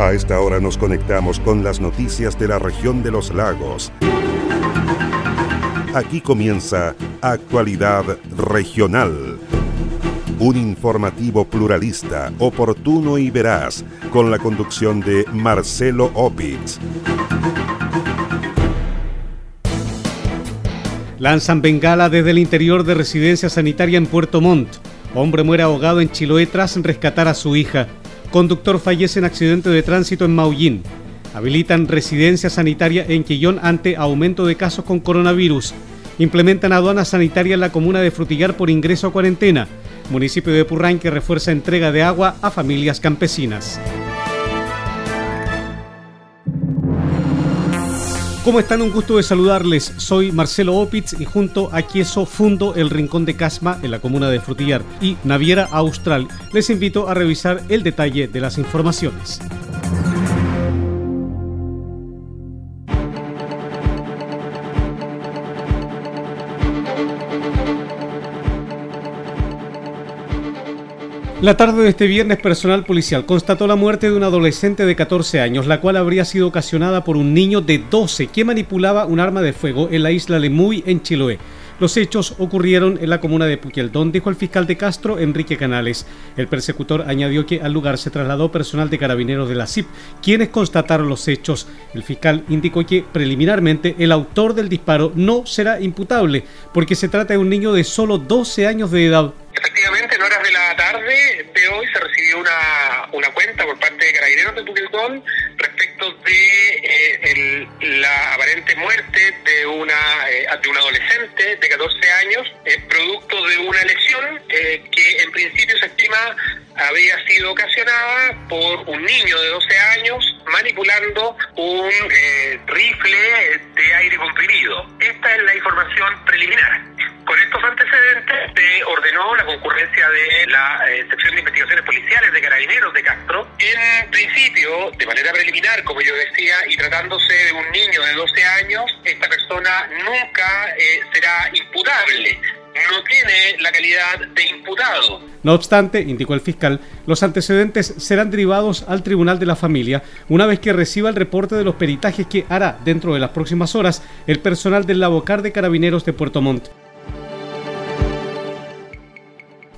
A esta hora nos conectamos con las noticias de la región de los lagos. Aquí comienza Actualidad Regional. Un informativo pluralista, oportuno y veraz, con la conducción de Marcelo Opitz. Lanzan bengala desde el interior de residencia sanitaria en Puerto Montt. Hombre muere ahogado en Chiloé tras rescatar a su hija. Conductor fallece en accidente de tránsito en Maullín. Habilitan residencia sanitaria en Quillón ante aumento de casos con coronavirus. Implementan aduana sanitaria en la comuna de Frutillar por ingreso a cuarentena. Municipio de Purrán que refuerza entrega de agua a familias campesinas. ¿Cómo están? Un gusto de saludarles. Soy Marcelo Opitz y junto a Quieso fundo el Rincón de Casma en la comuna de Frutillar y Naviera Austral. Les invito a revisar el detalle de las informaciones. La tarde de este viernes, personal policial constató la muerte de una adolescente de 14 años, la cual habría sido ocasionada por un niño de 12 que manipulaba un arma de fuego en la isla Lemuy, en Chiloé. Los hechos ocurrieron en la comuna de Puqueldón, dijo el fiscal de Castro, Enrique Canales. El persecutor añadió que al lugar se trasladó personal de carabineros de la CIP, quienes constataron los hechos. El fiscal indicó que preliminarmente el autor del disparo no será imputable, porque se trata de un niño de solo 12 años de edad. Efectivamente, en horas de la tarde de hoy se recibió una, una cuenta por parte de Carabineros de Puqueltón respecto de eh, la aparente muerte de una, eh, de un adolescente de 14 años, eh, producto de una lesión que en principio se estima había sido ocasionada por un niño de 12 años manipulando un rifle de aire comprimido. De la eh, sección de investigaciones policiales de carabineros de Castro. En principio, de manera preliminar, como yo decía, y tratándose de un niño de 12 años, esta persona nunca eh, será imputable no tiene la calidad de imputado. No obstante, indicó el fiscal, los antecedentes serán derivados al Tribunal de la Familia una vez que reciba el reporte de los peritajes que hará dentro de las próximas horas el personal del Labocar de Carabineros de Puerto Montt.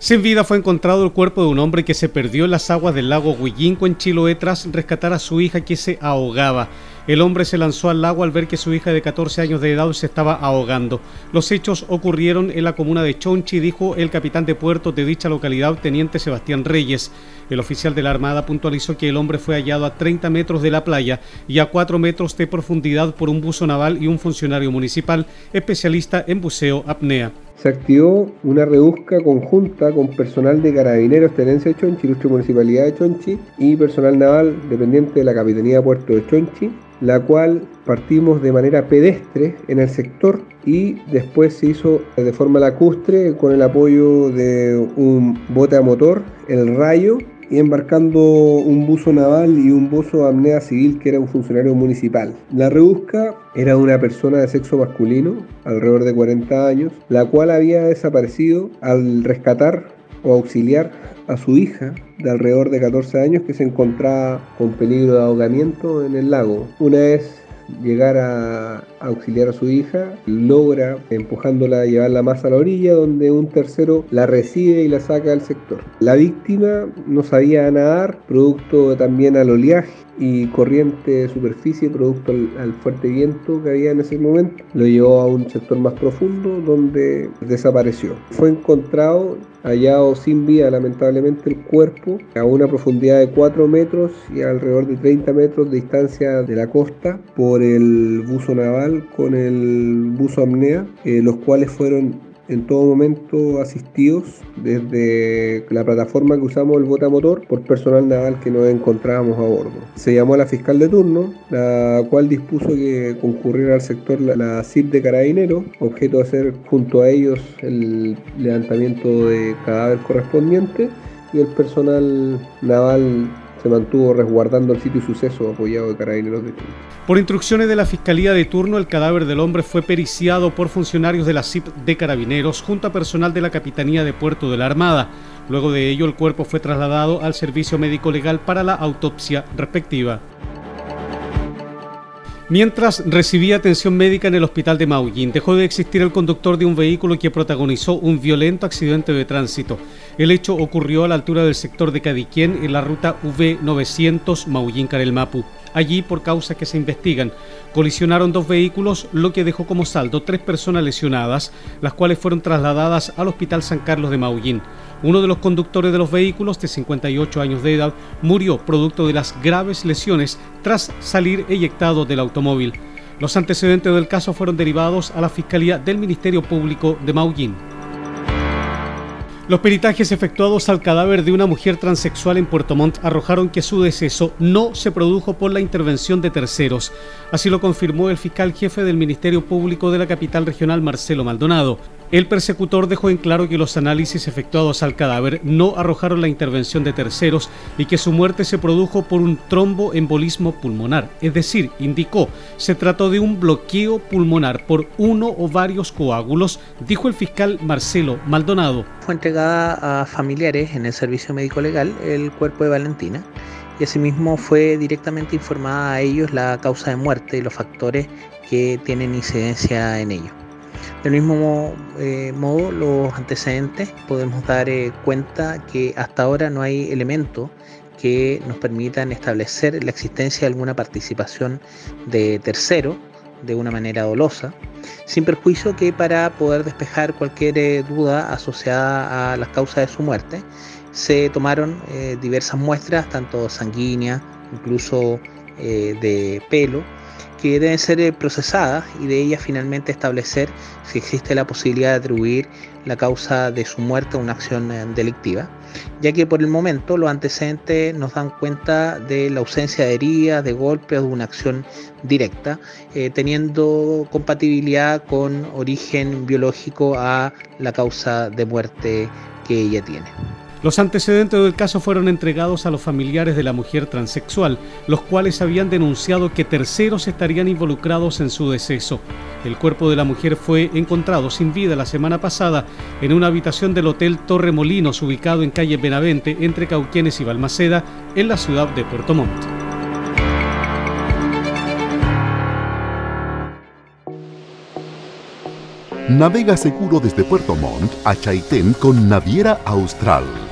Sin vida fue encontrado el cuerpo de un hombre que se perdió en las aguas del lago Huillinco en Chiloé tras rescatar a su hija que se ahogaba. El hombre se lanzó al lago al ver que su hija de 14 años de edad se estaba ahogando. Los hechos ocurrieron en la comuna de Chonchi, dijo el capitán de puerto de dicha localidad, teniente Sebastián Reyes. El oficial de la Armada puntualizó que el hombre fue hallado a 30 metros de la playa y a 4 metros de profundidad por un buzo naval y un funcionario municipal especialista en buceo apnea se activó una rebusca conjunta con personal de Carabineros Tenencia de Chonchi, Ilustre Municipalidad de Chonchi y personal naval dependiente de la Capitanía de Puerto de Chonchi, la cual partimos de manera pedestre en el sector y después se hizo de forma lacustre con el apoyo de un bote a motor, el Rayo, y embarcando un buzo naval y un buzo amnea civil que era un funcionario municipal. La rebusca era una persona de sexo masculino, alrededor de 40 años, la cual había desaparecido al rescatar o auxiliar a su hija de alrededor de 14 años que se encontraba con peligro de ahogamiento en el lago. Una vez llegar a auxiliar a su hija, logra empujándola a llevarla más a la orilla, donde un tercero la recibe y la saca del sector. La víctima no sabía nadar, producto también al oleaje y corriente de superficie producto al, fuerte viento que había en ese momento. Lo llevó a un sector más profundo donde desapareció. Fue encontrado hallado sin vida lamentablemente el cuerpo a una profundidad de 4 metros y alrededor de 30 metros de distancia de la costa por el buzo naval con el buzo apnea, eh, los cuales fueron en todo momento asistidos desde la plataforma que usamos el botamotor por personal naval que nos encontrábamos a bordo. Se llamó a la fiscal de turno, la cual dispuso que concurriera al sector la, la CIP de Carabineros, objeto de hacer junto a ellos el levantamiento de cadáver correspondiente y el personal naval se mantuvo resguardando el sitio y suceso apoyado de carabineros de Chile. Por instrucciones de la Fiscalía de turno, el cadáver del hombre fue periciado por funcionarios de la CIP de Carabineros junto a personal de la Capitanía de Puerto de la Armada. Luego de ello, el cuerpo fue trasladado al servicio médico legal para la autopsia respectiva. Mientras recibía atención médica en el hospital de Maullín, dejó de existir el conductor de un vehículo que protagonizó un violento accidente de tránsito. El hecho ocurrió a la altura del sector de Cadiquén en la ruta V900 Maullín-Carelmapu. Allí, por causas que se investigan, colisionaron dos vehículos, lo que dejó como saldo tres personas lesionadas, las cuales fueron trasladadas al Hospital San Carlos de Maullín. Uno de los conductores de los vehículos, de 58 años de edad, murió producto de las graves lesiones tras salir eyectado del automóvil. Los antecedentes del caso fueron derivados a la Fiscalía del Ministerio Público de Maullín. Los peritajes efectuados al cadáver de una mujer transexual en Puerto Montt arrojaron que su deceso no se produjo por la intervención de terceros. Así lo confirmó el fiscal jefe del Ministerio Público de la capital regional, Marcelo Maldonado. El persecutor dejó en claro que los análisis efectuados al cadáver no arrojaron la intervención de terceros y que su muerte se produjo por un tromboembolismo pulmonar. Es decir, indicó, se trató de un bloqueo pulmonar por uno o varios coágulos, dijo el fiscal Marcelo Maldonado. Fue entregada a familiares en el servicio médico legal el cuerpo de Valentina y asimismo fue directamente informada a ellos la causa de muerte y los factores que tienen incidencia en ello. Del mismo eh, modo, los antecedentes podemos dar eh, cuenta que hasta ahora no hay elementos que nos permitan establecer la existencia de alguna participación de tercero de una manera dolosa, sin perjuicio que para poder despejar cualquier eh, duda asociada a las causas de su muerte, se tomaron diversas muestras, tanto sanguíneas, incluso de pelo, que deben ser eh, procesadas y de ellas finalmente establecer si existe la posibilidad de atribuir la causa de su muerte a una acción eh, delictiva, ya que por el momento los antecedentes nos dan cuenta de la ausencia de heridas, de golpes o de una acción directa, eh, teniendo compatibilidad con origen biológico a la causa de muerte que ella tiene. Los antecedentes del caso fueron entregados a los familiares de la mujer transexual, los cuales habían denunciado que terceros estarían involucrados en su deceso. El cuerpo de la mujer fue encontrado sin vida la semana pasada en una habitación del Hotel Torre Molinos ubicado en calle Benavente entre Cauquienes y Balmaceda en la ciudad de Puerto Montt. Navega seguro desde Puerto Montt a Chaitén con Naviera Austral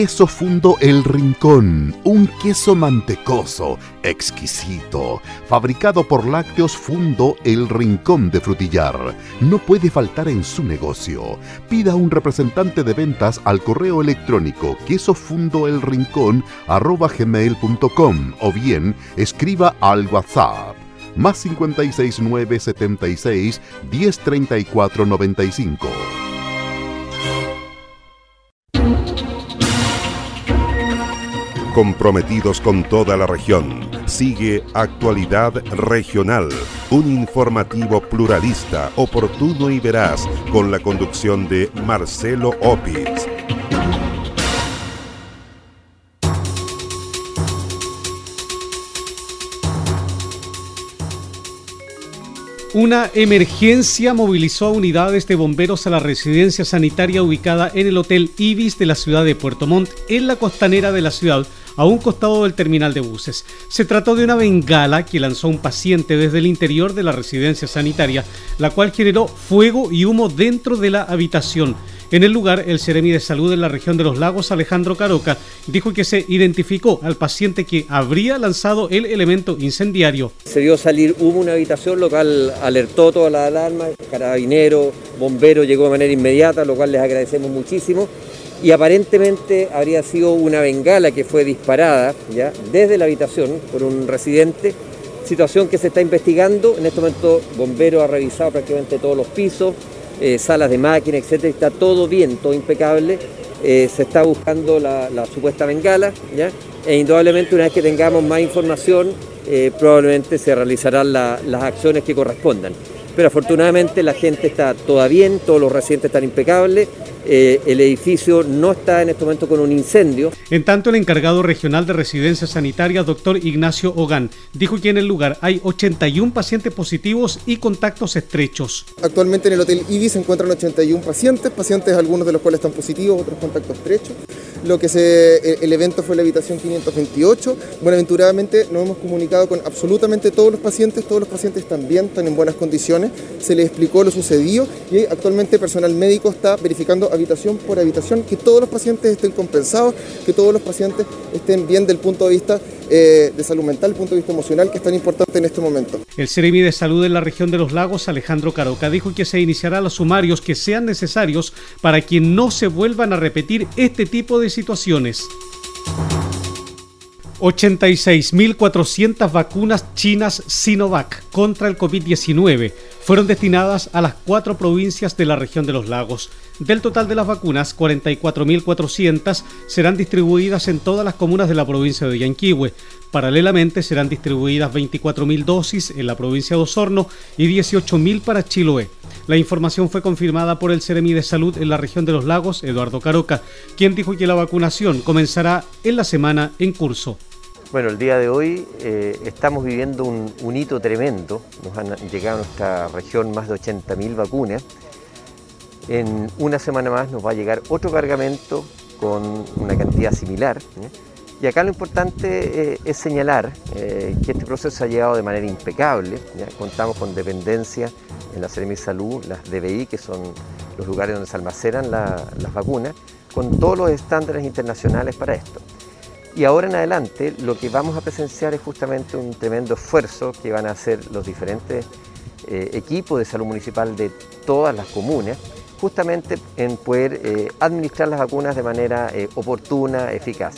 Queso Fundo El Rincón, un queso mantecoso, exquisito, fabricado por Lácteos Fundo El Rincón de Frutillar. No puede faltar en su negocio. Pida un representante de ventas al correo electrónico quesofundoelrincón@gmail.com o bien escriba al WhatsApp más 569 76 1034 95. Comprometidos con toda la región. Sigue Actualidad Regional, un informativo pluralista, oportuno y veraz, con la conducción de Marcelo Opitz. Una emergencia movilizó a unidades de bomberos a la residencia sanitaria ubicada en el Hotel Ibis de la ciudad de Puerto Montt, en la costanera de la ciudad, a un costado del terminal de buses. Se trató de una bengala que lanzó un paciente desde el interior de la residencia sanitaria, la cual generó fuego y humo dentro de la habitación. En el lugar, el Ceremi de Salud en la región de los lagos, Alejandro Caroca, dijo que se identificó al paciente que habría lanzado el elemento incendiario. Se vio salir humo una habitación, lo cual alertó toda la alarma, carabinero, bombero llegó de manera inmediata, lo cual les agradecemos muchísimo y aparentemente habría sido una bengala que fue disparada ¿ya? desde la habitación por un residente situación que se está investigando. En este momento, Bombero ha revisado prácticamente todos los pisos, eh, salas de máquina, etcétera. Está todo bien, todo impecable. Eh, se está buscando la, supuesta bengala, ¿ya? e indudablemente una vez que tengamos más información, eh, probablemente se realizarán las acciones que correspondan pero afortunadamente la gente está toda bien, todos los residentes están impecables, eh, el edificio no está en este momento con un incendio. En tanto, el encargado regional de residencia sanitaria, doctor Ignacio Ogán, dijo que en el lugar hay 81 pacientes positivos y contactos estrechos. Actualmente en el Hotel Ibis se encuentran 81 pacientes, pacientes algunos de los cuales están positivos, otros contactos estrechos. Lo que se, eh, el evento fue la habitación 528. Buenaventuradamente nos hemos comunicado con absolutamente todos los pacientes, todos los pacientes están bien, están en buenas condiciones, se les explicó lo sucedido y actualmente personal médico está verificando habitación por habitación que todos los pacientes estén compensados, que todos los pacientes estén bien del punto de vista eh, de salud mental, punto de vista emocional, que es tan importante en este momento. El Ceremi de Salud en la región de los lagos, Alejandro Caroca, dijo que se iniciará los sumarios que sean necesarios para que no se vuelvan a repetir este tipo de situaciones. 86.400 vacunas chinas Sinovac contra el COVID-19 fueron destinadas a las cuatro provincias de la región de los lagos. Del total de las vacunas, 44.400 serán distribuidas en todas las comunas de la provincia de Yanquihue. Paralelamente serán distribuidas 24.000 dosis en la provincia de Osorno y 18.000 para Chiloé. La información fue confirmada por el Ceremi de Salud en la región de los lagos, Eduardo Caroca, quien dijo que la vacunación comenzará en la semana en curso. Bueno, el día de hoy eh, estamos viviendo un, hito tremendo. Nos han llegado a nuestra región más de 80.000 vacunas en una semana más nos va a llegar otro cargamento con una cantidad similar. ¿eh? Y acá lo importante eh, es señalar que este proceso ha llevado de manera impecable. Contamos con dependencia en la Seremi Salud, las DBI, que son los lugares donde se almacenan las vacunas, con todos los estándares internacionales para esto. Y ahora en adelante lo que vamos a presenciar es justamente un tremendo esfuerzo que van a hacer los diferentes equipos de salud municipal de todas las comunas justamente en poder eh, administrar las vacunas de manera eh, oportuna, eficaz.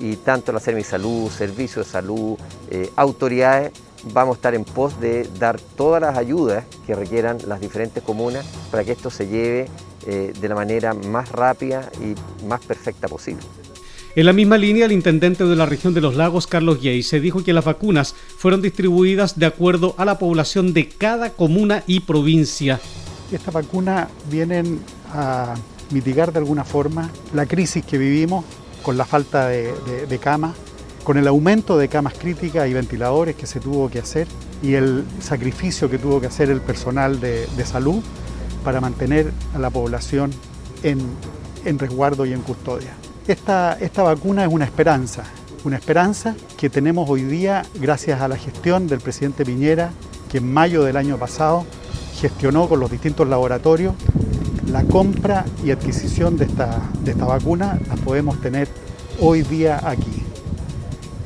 Y tanto la Salud, Servicios de Salud, eh, autoridades, vamos a estar en pos de dar todas las ayudas que requieran las diferentes comunas para que esto se lleve de la manera más rápida y más perfecta posible. En la misma línea, el intendente de la región de los lagos, Carlos Yey, se dijo que las vacunas fueron distribuidas de acuerdo a la población de cada comuna y provincia estas vacunas vienen a mitigar de alguna forma la crisis que vivimos con la falta de, camas, con el aumento de camas críticas y ventiladores que se tuvo que hacer y el sacrificio que tuvo que hacer el personal de, salud para mantener a la población en, resguardo y en custodia. Esta, esta vacuna es una esperanza, una esperanza que tenemos hoy día gracias a la gestión del presidente Piñera, que en mayo del año pasado gestionó con los distintos laboratorios la compra y adquisición de esta, de esta vacuna, la podemos tener hoy día aquí.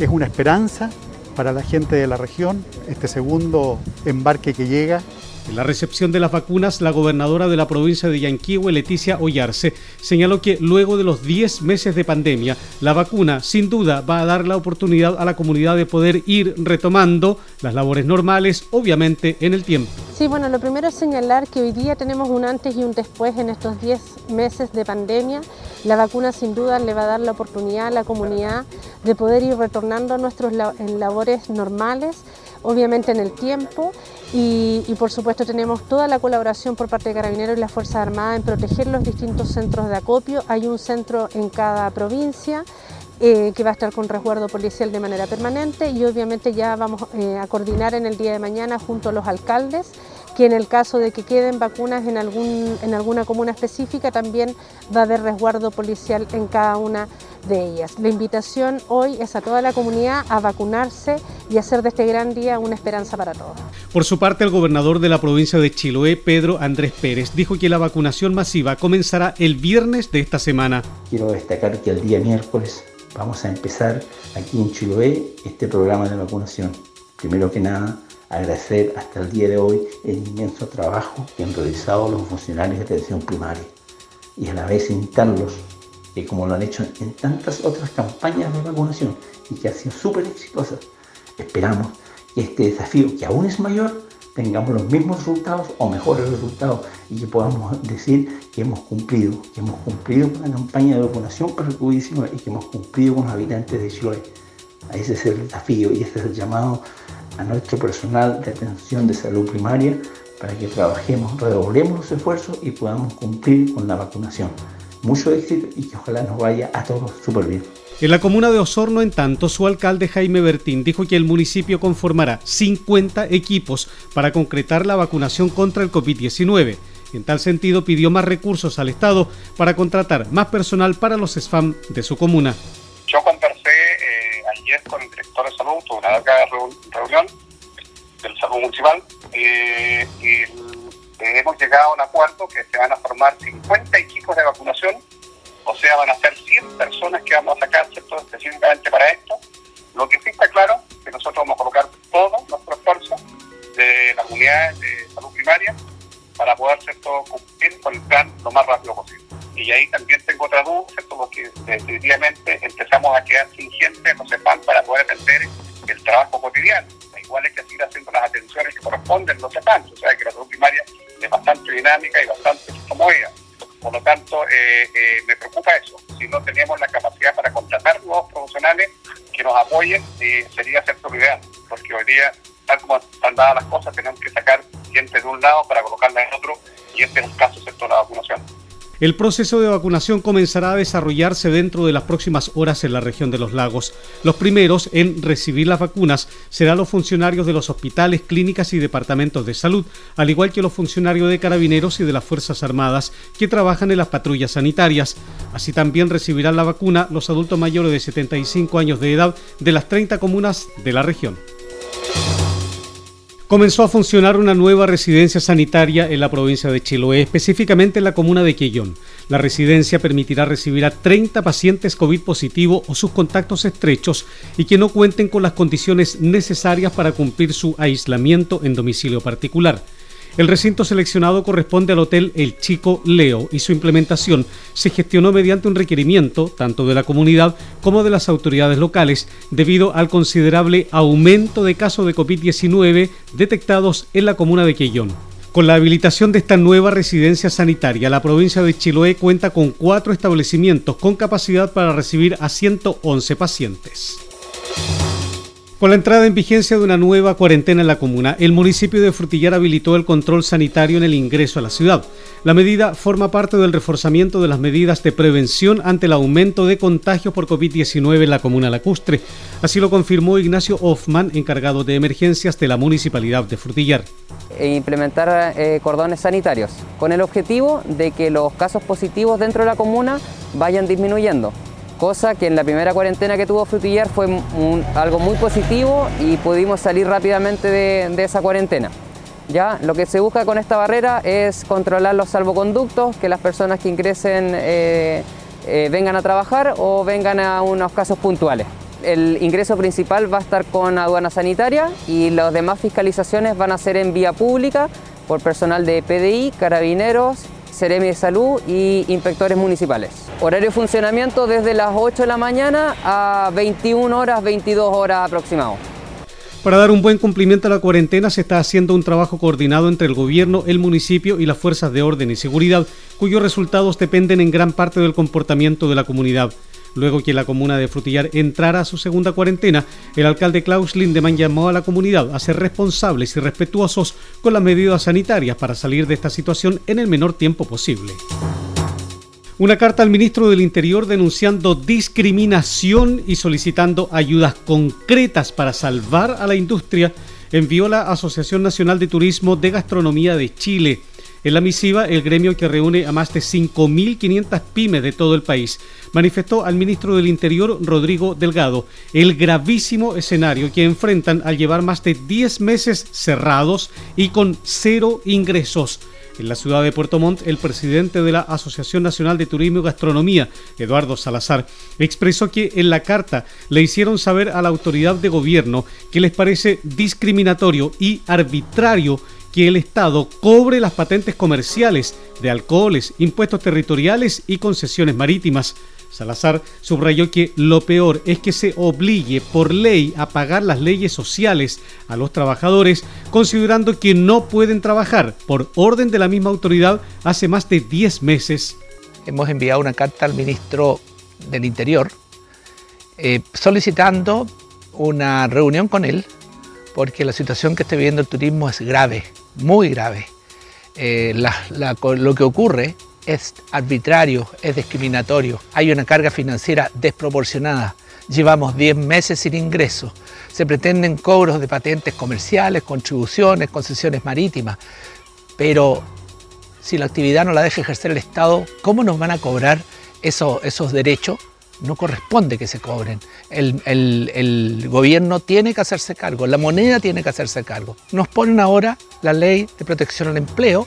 Es una esperanza para la gente de la región, este segundo embarque que llega en la recepción de las vacunas, la gobernadora de la provincia de Yanquihue, Leticia Ollarse, señaló que luego de los 10 meses de pandemia, la vacuna sin duda va a dar la oportunidad a la comunidad de poder ir retomando las labores normales, obviamente en el tiempo. Sí, bueno, lo primero es señalar que hoy día tenemos un antes y un después en estos 10 meses de pandemia. La vacuna sin duda le va a dar la oportunidad a la comunidad de poder ir retornando a nuestros labores normales obviamente en el tiempo y, por supuesto tenemos toda la colaboración por parte de Carabineros y las Fuerzas Armadas en proteger los distintos centros de acopio. Hay un centro en cada provincia eh, que va a estar con resguardo policial de manera permanente y obviamente ya vamos eh, a coordinar en el día de mañana junto a los alcaldes que en el caso de que queden vacunas en, algún, en alguna comuna específica también va a haber resguardo policial en cada una ellas. La invitación hoy es a toda la comunidad a vacunarse y hacer de este gran día una esperanza para todos. Por su parte, el gobernador de la provincia de Chiloé, Pedro Andrés Pérez, dijo que la vacunación masiva comenzará el viernes de esta semana. Quiero destacar que el día miércoles vamos a empezar aquí en Chiloé este programa de vacunación. Primero que nada, agradecer hasta el día de hoy el inmenso trabajo que han realizado los funcionarios de atención primaria y a la vez invitarlos, que como lo han hecho en tantas otras campañas de vacunación y que ha sido súper exitosa, esperamos este desafío, que aún es mayor, tengamos los mismos resultados o mejores resultados y que podamos decir que hemos cumplido, que hemos cumplido con la campaña de vacunación para el COVID-19 y que hemos cumplido con los habitantes de Chiloé. Ese es el desafío y ese es el llamado a nuestro personal de atención de salud primaria para que trabajemos, redoblemos los esfuerzos y podamos cumplir con la vacunación. Mucho éxito y que ojalá nos vaya a todos súper bien. En la comuna de Osorno, en tanto, su alcalde Jaime Bertín dijo que el municipio conformará 50 equipos para concretar la vacunación contra el COVID-19. En tal sentido, pidió más recursos al Estado para contratar más personal para los SFAM de su comuna. Yo conversé eh, ayer con el director de salud, tuve una larga reunión del salud municipal eh, y hemos llegado a un acuerdo que se van a formar 50 equipos de vacunación o sea, van a ser 100 personas que vamos a sacar específicamente para esto. Lo que sí está claro es que nosotros vamos a colocar todo nuestro esfuerzo de las unidades de salud primaria para poder todo cumplir con el plan lo más rápido posible. Y ahí también tengo otra duda, ¿cierto? porque definitivamente empezamos a quedar sin gente no sepan para poder atender el trabajo cotidiano. Igual hay que seguir haciendo las atenciones que corresponden no sepan, o sea que la salud primaria es dinámica y bastante ella. Por lo tanto, eh, eh, me preocupa eso. Si no tenemos la capacidad para contratar nuevos profesionales que nos apoyen, eh, sería ser ideal, porque hoy día, tal como están dadas las cosas, tenemos que sacar gente de un lado para colocarla en otro, y este es el caso de la vacunación. El proceso de vacunación comenzará a desarrollarse dentro de las próximas horas en la región de los lagos. Los primeros en recibir las vacunas serán los funcionarios de los hospitales, clínicas y departamentos de salud, al igual que los funcionarios de carabineros y de las Fuerzas Armadas que trabajan en las patrullas sanitarias. Así también recibirán la vacuna los adultos mayores de 75 años de edad de las 30 comunas de la región comenzó a funcionar una nueva residencia sanitaria en la provincia de Chiloé, específicamente en la comuna de Quillón. La residencia permitirá recibir a 30 pacientes COVID positivo o sus contactos estrechos y que no cuenten con las condiciones necesarias para cumplir su aislamiento en domicilio particular. El recinto seleccionado corresponde al Hotel El Chico Leo y su implementación se gestionó mediante un requerimiento tanto de la comunidad como de las autoridades locales debido al considerable aumento de casos de COVID-19 detectados en la comuna de Quellón. Con la habilitación de esta nueva residencia sanitaria, la provincia de Chiloé cuenta con cuatro establecimientos con capacidad para recibir a 111 pacientes. Con la entrada en vigencia de una nueva cuarentena en la comuna, el municipio de Frutillar habilitó el control sanitario en el ingreso a la ciudad. La medida forma parte del reforzamiento de las medidas de prevención ante el aumento de contagios por COVID-19 en la comuna lacustre. Así lo confirmó Ignacio Hoffman, encargado de emergencias de la municipalidad de Frutillar. E implementar eh, cordones sanitarios, con el objetivo de que los casos positivos dentro de la comuna vayan disminuyendo cosa que en la primera cuarentena que tuvo Frutillar fue algo muy positivo y pudimos salir rápidamente de, esa cuarentena. Ya, lo que se busca con esta barrera es controlar los salvoconductos, que las personas que ingresen eh, eh, vengan a trabajar o vengan a unos casos puntuales. El ingreso principal va a estar con aduana sanitaria y las demás fiscalizaciones van a ser en vía pública por personal de PDI, carabineros Ceremi de Salud y inspectores municipales. Horario de funcionamiento desde las 8 de la mañana a 21 horas, 22 horas aproximado. Para dar un buen cumplimiento a la cuarentena se está haciendo un trabajo coordinado entre el gobierno, el municipio y las fuerzas de orden y seguridad, cuyos resultados dependen en gran parte del comportamiento de la comunidad. Luego que la comuna de Frutillar entrara a su segunda cuarentena, el alcalde Klaus Lindemann llamó a la comunidad a ser responsables y respetuosos con las medidas sanitarias para salir de esta situación en el menor tiempo posible. Una carta al ministro del Interior denunciando discriminación y solicitando ayudas concretas para salvar a la industria envió la Asociación Nacional de Turismo de Gastronomía de Chile en la misiva, el gremio que reúne a más de 5.500 pymes de todo el país manifestó al ministro del Interior, Rodrigo Delgado, el gravísimo escenario que enfrentan al llevar más de 10 meses cerrados y con cero ingresos. En la ciudad de Puerto Montt, el presidente de la Asociación Nacional de Turismo y Gastronomía, Eduardo Salazar, expresó que en la carta le hicieron saber a la autoridad de gobierno que les parece discriminatorio y arbitrario que el Estado cobre las patentes comerciales de alcoholes, impuestos territoriales y concesiones marítimas. Salazar subrayó que lo peor es que se obligue por ley a pagar las leyes sociales a los trabajadores, considerando que no pueden trabajar por orden de la misma autoridad hace más de 10 meses. Hemos enviado una carta al ministro del Interior eh, solicitando una reunión con él porque la situación que está viviendo el turismo es grave, muy grave. Eh, lo que ocurre es arbitrario, es discriminatorio, hay una carga financiera desproporcionada. Llevamos 10 meses sin ingresos. Se pretenden cobros de patentes comerciales, contribuciones, concesiones marítimas. Pero si la actividad no la deja ejercer el Estado, ¿cómo nos van a cobrar esos derechos? No corresponde que se cobren. El, el gobierno tiene que hacerse cargo, la moneda tiene que hacerse cargo. Nos ponen ahora la ley de protección al empleo,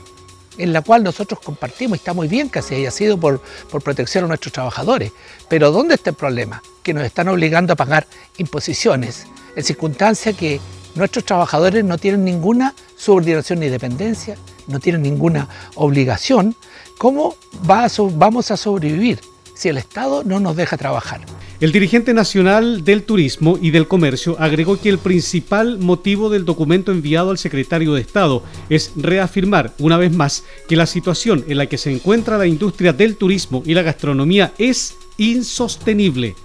en la cual nosotros compartimos y está muy bien que así haya sido por, por protección a nuestros trabajadores. Pero ¿dónde está el problema? Que nos están obligando a pagar imposiciones en circunstancias que nuestros trabajadores no tienen ninguna subordinación ni dependencia, no tienen ninguna obligación. ¿Cómo va vamos a sobrevivir si el Estado no nos deja trabajar? El dirigente nacional del Turismo y del Comercio agregó que el principal motivo del documento enviado al secretario de Estado es reafirmar una vez más que la situación en la que se encuentra la industria del turismo y la gastronomía es insostenible.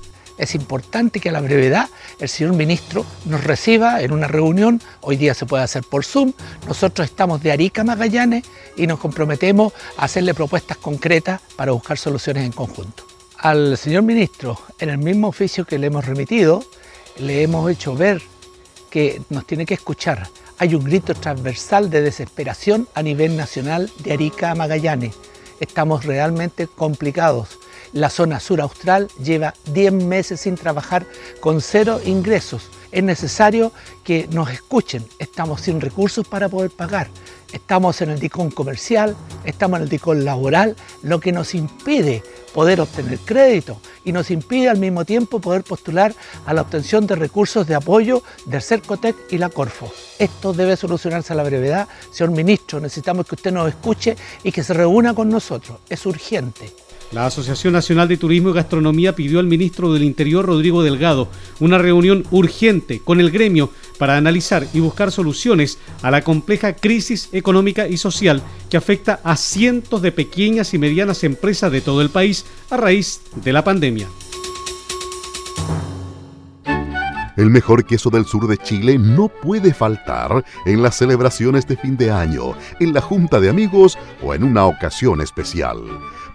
Es importante que a la brevedad el señor ministro nos reciba en una reunión, hoy día se puede hacer por Zoom, nosotros estamos de Arica Magallanes y nos comprometemos a hacerle propuestas concretas para buscar soluciones en conjunto. Al señor ministro, en el mismo oficio que le hemos remitido, le hemos hecho ver que nos tiene que escuchar. Hay un grito transversal de desesperación a nivel nacional de Arica a Magallanes. Estamos realmente complicados. La zona sur austral lleva 10 meses sin trabajar con cero ingresos. Es necesario que nos escuchen. Estamos sin recursos para poder pagar. Estamos en el dicón comercial, estamos en el dicón laboral, lo que nos impide poder obtener crédito y nos impide al mismo tiempo poder postular a la obtención de recursos de apoyo del CERCOTEC y la Corfo. Esto debe solucionarse a la brevedad. Señor ministro, necesitamos que usted nos escuche y que se reúna con nosotros. Es urgente. La Asociación Nacional de Turismo y Gastronomía pidió al ministro del Interior, Rodrigo Delgado, una reunión urgente con el gremio para analizar y buscar soluciones a la compleja crisis económica y social que afecta a cientos de pequeñas y medianas empresas de todo el país a raíz de la pandemia. El mejor queso del sur de Chile no puede faltar en las celebraciones de fin de año, en la junta de amigos o en una ocasión especial.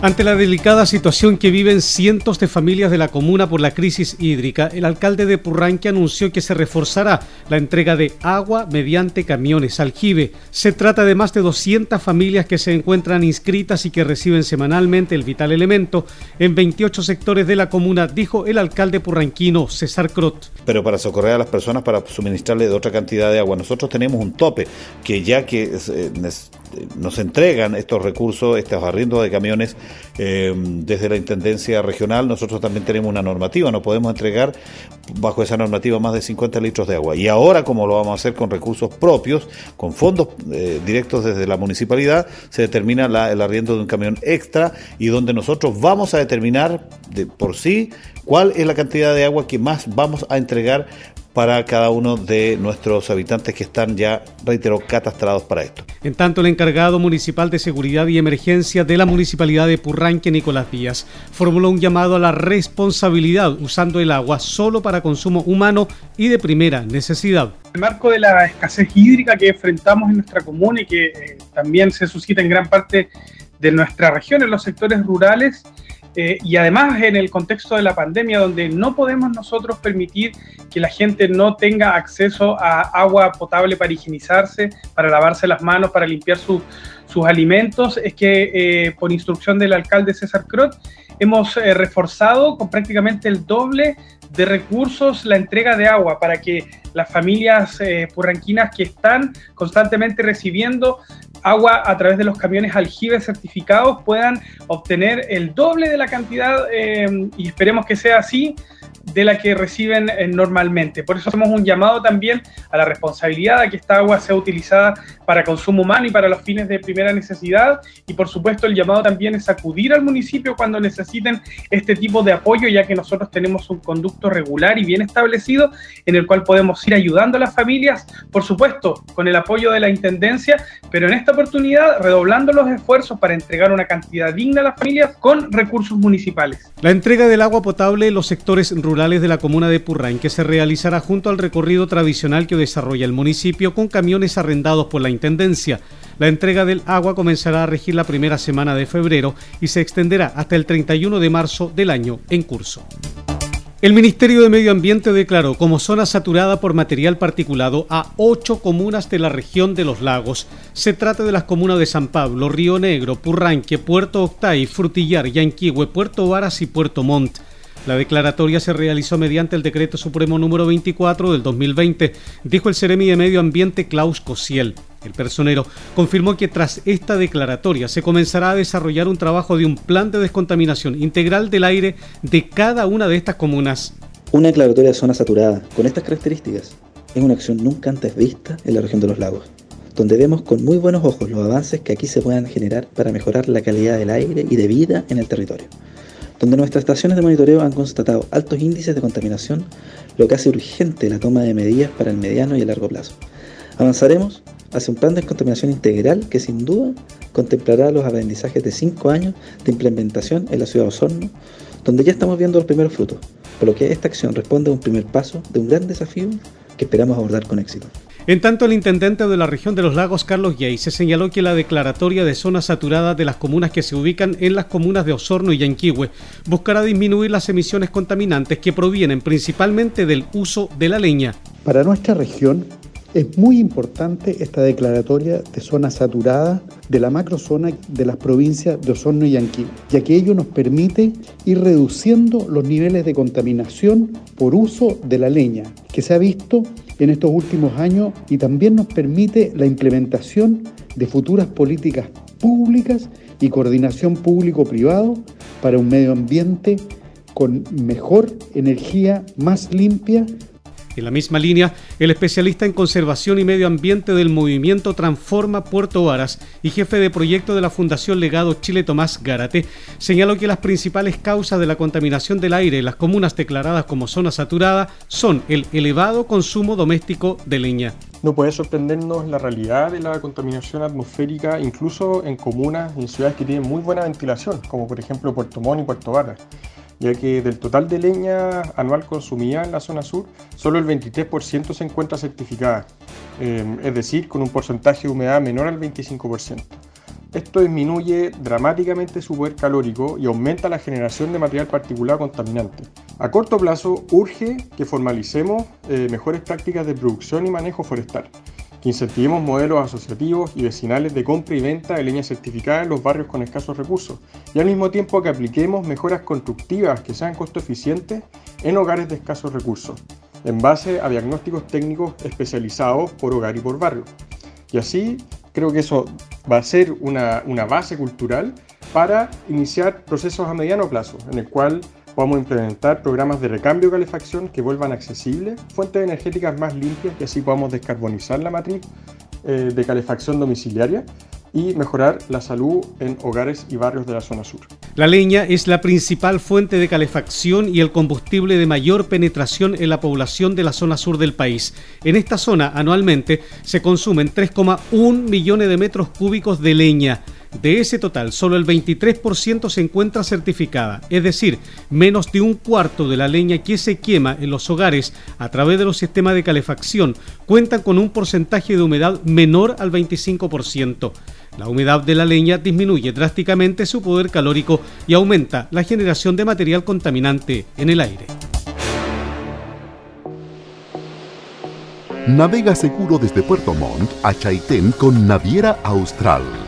Ante la delicada situación que viven cientos de familias de la comuna por la crisis hídrica, el alcalde de Purranque anunció que se reforzará la entrega de agua mediante camiones aljibe. Se trata de más de 200 familias que se encuentran inscritas y que reciben semanalmente el vital elemento en 28 sectores de la comuna, dijo el alcalde purranquino César Crot. Pero para socorrer a las personas, para suministrarle de otra cantidad de agua, nosotros tenemos un tope que ya que eh, nos entregan estos recursos, estos arriendos de camiones eh, desde la Intendencia Regional, nosotros también tenemos una normativa, no podemos entregar bajo esa normativa más de 50 litros de agua. Y ahora, como lo vamos a hacer con recursos propios, con fondos eh, directos desde la municipalidad, se determina el arriendo de un camión extra y donde nosotros vamos a determinar de por sí cuál es la cantidad de agua que más vamos a entregar para cada uno de nuestros habitantes que están ya, reitero, catastrados para esto. En tanto, el encargado municipal de seguridad y emergencia de la municipalidad de Purranque, Nicolás Díaz, formuló un llamado a la responsabilidad usando el agua solo para consumo humano y de primera necesidad. En el marco de la escasez hídrica que enfrentamos en nuestra comuna y que eh, también se suscita en gran parte de nuestra región, en los sectores rurales, eh, y además en el contexto de la pandemia, donde no podemos nosotros permitir que la gente no tenga acceso a agua potable para higienizarse, para lavarse las manos, para limpiar sus alimentos, es que eh, por instrucción del alcalde César Crot hemos eh, reforzado con prácticamente el doble de recursos la entrega de agua para que las familias purranquinas que están constantemente recibiendo agua a través de los camiones aljibes certificados puedan obtener el doble de la cantidad eh, y esperemos que sea así de la que reciben eh, normalmente. Por eso hacemos un llamado también a la responsabilidad de que esta agua sea utilizada para consumo humano y para los fines de primera necesidad. Y por supuesto el llamado también es acudir al municipio cuando necesiten este tipo de apoyo, ya que nosotros tenemos un conducto regular y bien establecido en el cual podemos ir ayudando a las familias, por supuesto, con el apoyo de la Intendencia, pero en esta oportunidad redoblando los esfuerzos para entregar una cantidad digna a las familias con recursos municipales. La entrega del agua potable en los sectores rurales de la comuna de Purrain que se realizará junto al recorrido tradicional que desarrolla el municipio con camiones arrendados por la Intendencia. La entrega del agua comenzará a regir la primera semana de febrero y se extenderá hasta el 31 de marzo del año en curso. El Ministerio de Medio Ambiente declaró como zona saturada por material particulado a ocho comunas de la región de los lagos. Se trata de las comunas de San Pablo, Río Negro, Purranque, Puerto Octay, Frutillar, Yanquihue, Puerto Varas y Puerto Montt. La declaratoria se realizó mediante el Decreto Supremo número 24 del 2020, dijo el Ceremi de Medio Ambiente Klaus Cosiel. El personero confirmó que tras esta declaratoria se comenzará a desarrollar un trabajo de un plan de descontaminación integral del aire de cada una de estas comunas. Una declaratoria de zona saturada con estas características es una acción nunca antes vista en la región de los lagos, donde vemos con muy buenos ojos los avances que aquí se puedan generar para mejorar la calidad del aire y de vida en el territorio donde nuestras estaciones de monitoreo han constatado altos índices de contaminación, lo que hace urgente la toma de medidas para el mediano y el largo plazo. Avanzaremos hacia un plan de descontaminación integral que sin duda contemplará los aprendizajes de cinco años de implementación en la ciudad de Osorno, donde ya estamos viendo los primeros frutos, por lo que esta acción responde a un primer paso de un gran desafío que esperamos abordar con éxito. En tanto, el intendente de la región de los lagos, Carlos Yey, se señaló que la declaratoria de zona saturada de las comunas que se ubican en las comunas de Osorno y Yanquihue buscará disminuir las emisiones contaminantes que provienen principalmente del uso de la leña. Para nuestra región, es muy importante esta declaratoria de zona saturada de la macrozona de las provincias de Osorno y Yanquihue, ya que ello nos permite ir reduciendo los niveles de contaminación por uso de la leña, que se ha visto en estos últimos años y también nos permite la implementación de futuras políticas públicas y coordinación público-privado para un medio ambiente con mejor energía, más limpia, en la misma línea, el especialista en conservación y medio ambiente del movimiento Transforma Puerto Varas y jefe de proyecto de la Fundación Legado Chile Tomás Gárate señaló que las principales causas de la contaminación del aire en las comunas declaradas como zona saturada son el elevado consumo doméstico de leña. No puede sorprendernos la realidad de la contaminación atmosférica incluso en comunas y ciudades que tienen muy buena ventilación, como por ejemplo Puerto Montt y Puerto Varas ya que del total de leña anual consumida en la zona sur, solo el 23% se encuentra certificada, eh, es decir, con un porcentaje de humedad menor al 25%. Esto disminuye dramáticamente su poder calórico y aumenta la generación de material particulado contaminante. A corto plazo, urge que formalicemos eh, mejores prácticas de producción y manejo forestal que incentivemos modelos asociativos y vecinales de compra y venta de leña certificada en los barrios con escasos recursos y al mismo tiempo que apliquemos mejoras constructivas que sean costo eficientes en hogares de escasos recursos, en base a diagnósticos técnicos especializados por hogar y por barrio. Y así creo que eso va a ser una, una base cultural para iniciar procesos a mediano plazo, en el cual Podemos implementar programas de recambio de calefacción que vuelvan accesibles fuentes energéticas más limpias y así podamos descarbonizar la matriz eh, de calefacción domiciliaria y mejorar la salud en hogares y barrios de la zona sur. La leña es la principal fuente de calefacción y el combustible de mayor penetración en la población de la zona sur del país. En esta zona anualmente se consumen 3,1 millones de metros cúbicos de leña. De ese total, solo el 23% se encuentra certificada, es decir, menos de un cuarto de la leña que se quema en los hogares a través de los sistemas de calefacción cuentan con un porcentaje de humedad menor al 25%. La humedad de la leña disminuye drásticamente su poder calórico y aumenta la generación de material contaminante en el aire. Navega seguro desde Puerto Montt a Chaitén con Naviera Austral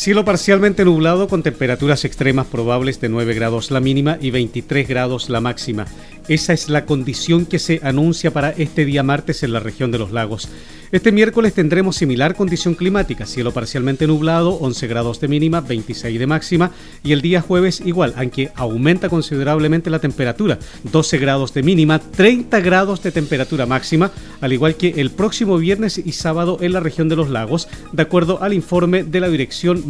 Cielo parcialmente nublado con temperaturas extremas probables de 9 grados la mínima y 23 grados la máxima. Esa es la condición que se anuncia para este día martes en la región de los lagos. Este miércoles tendremos similar condición climática, cielo parcialmente nublado, 11 grados de mínima, 26 de máxima, y el día jueves igual, aunque aumenta considerablemente la temperatura, 12 grados de mínima, 30 grados de temperatura máxima, al igual que el próximo viernes y sábado en la región de los lagos, de acuerdo al informe de la Dirección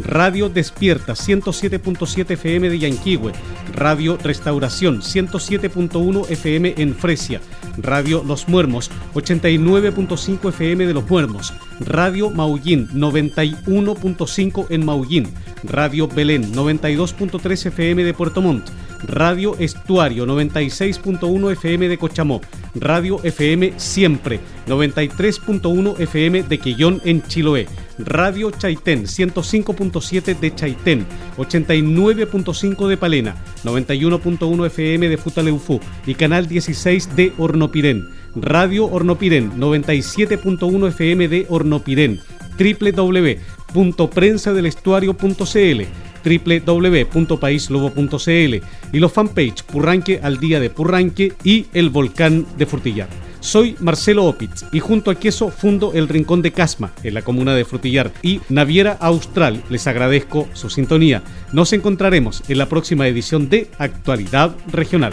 Radio Despierta 107.7 FM de Yanquihue, Radio Restauración 107.1 FM en Fresia, Radio Los Muermos 89.5 FM de Los Muermos, Radio Maullín 91.5 en Maullín, Radio Belén 92.3 FM de Puerto Montt, Radio Estuario 96.1 FM de Cochamó, Radio FM Siempre 93.1 FM de Quillón en Chiloé, Radio Chaitén 105.7 de Chaitén, 89.5 de Palena, 91.1 FM de Futaleufú y Canal 16 de Hornopirén. Radio Hornopirén 97.1 FM de Hornopirén, www.prensadelestuario.cl www.paislobo.cl y los fanpage Purranque al día de Purranque y el volcán de Frutillar. Soy Marcelo Opitz y junto a Queso fundo el Rincón de Casma en la comuna de Frutillar y Naviera Austral. Les agradezco su sintonía. Nos encontraremos en la próxima edición de Actualidad Regional.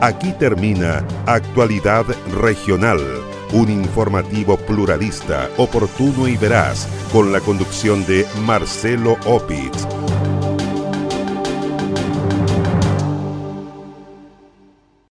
Aquí termina Actualidad Regional, un informativo pluralista, oportuno y veraz, con la conducción de Marcelo Opitz.